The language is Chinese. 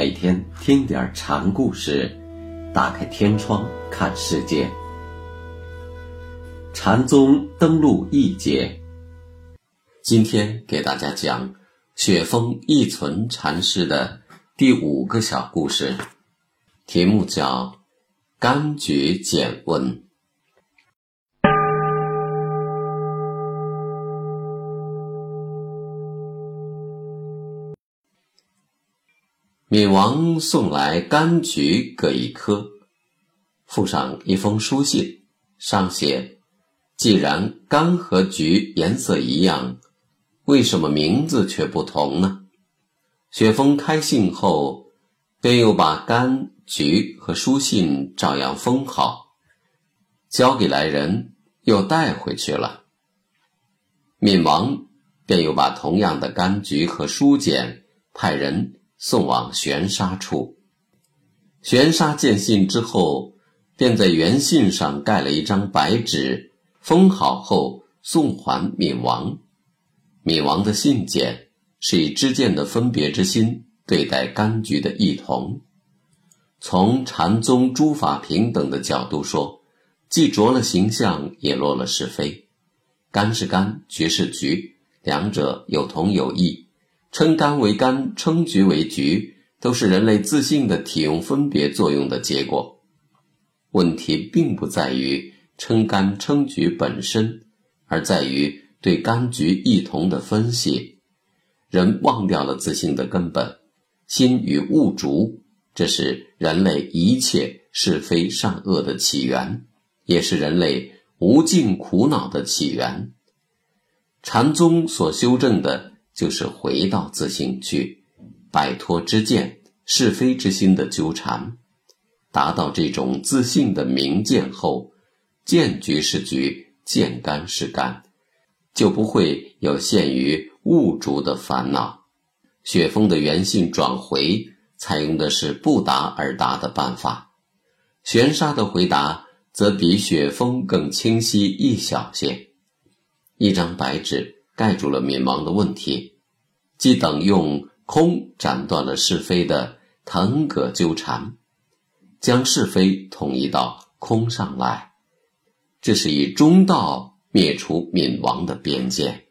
每天听点禅故事，打开天窗看世界。禅宗登陆一节，今天给大家讲雪峰一存禅师的第五个小故事，题目叫《柑橘减温》。闵王送来柑橘各一颗，附上一封书信，上写：“既然柑和橘颜色一样，为什么名字却不同呢？”雪峰开信后，便又把柑、橘和书信照样封好，交给来人，又带回去了。闵王便又把同样的柑橘和书简派人。送往玄沙处，玄沙见信之后，便在原信上盖了一张白纸，封好后送还闵王。闵王的信件是以知见的分别之心对待柑橘的异同。从禅宗诸法平等的角度说，既着了形象，也落了是非。柑是柑，橘是橘，两者有同有异。称柑为柑，称橘为橘，都是人类自信的体用分别作用的结果。问题并不在于称柑称橘本身，而在于对柑橘异同的分析。人忘掉了自信的根本，心与物逐，这是人类一切是非善恶的起源，也是人类无尽苦恼的起源。禅宗所修正的。就是回到自性去，摆脱知见是非之心的纠缠，达到这种自信的明见后，见局是局，见干是干，就不会有限于物主的烦恼。雪峰的原性转回采用的是不答而答的办法，玄沙的回答则比雪峰更清晰一小些，一张白纸。盖住了闵王的问题，即等用空斩断了是非的腾葛纠缠，将是非统一到空上来，这是以中道灭除闵王的边界。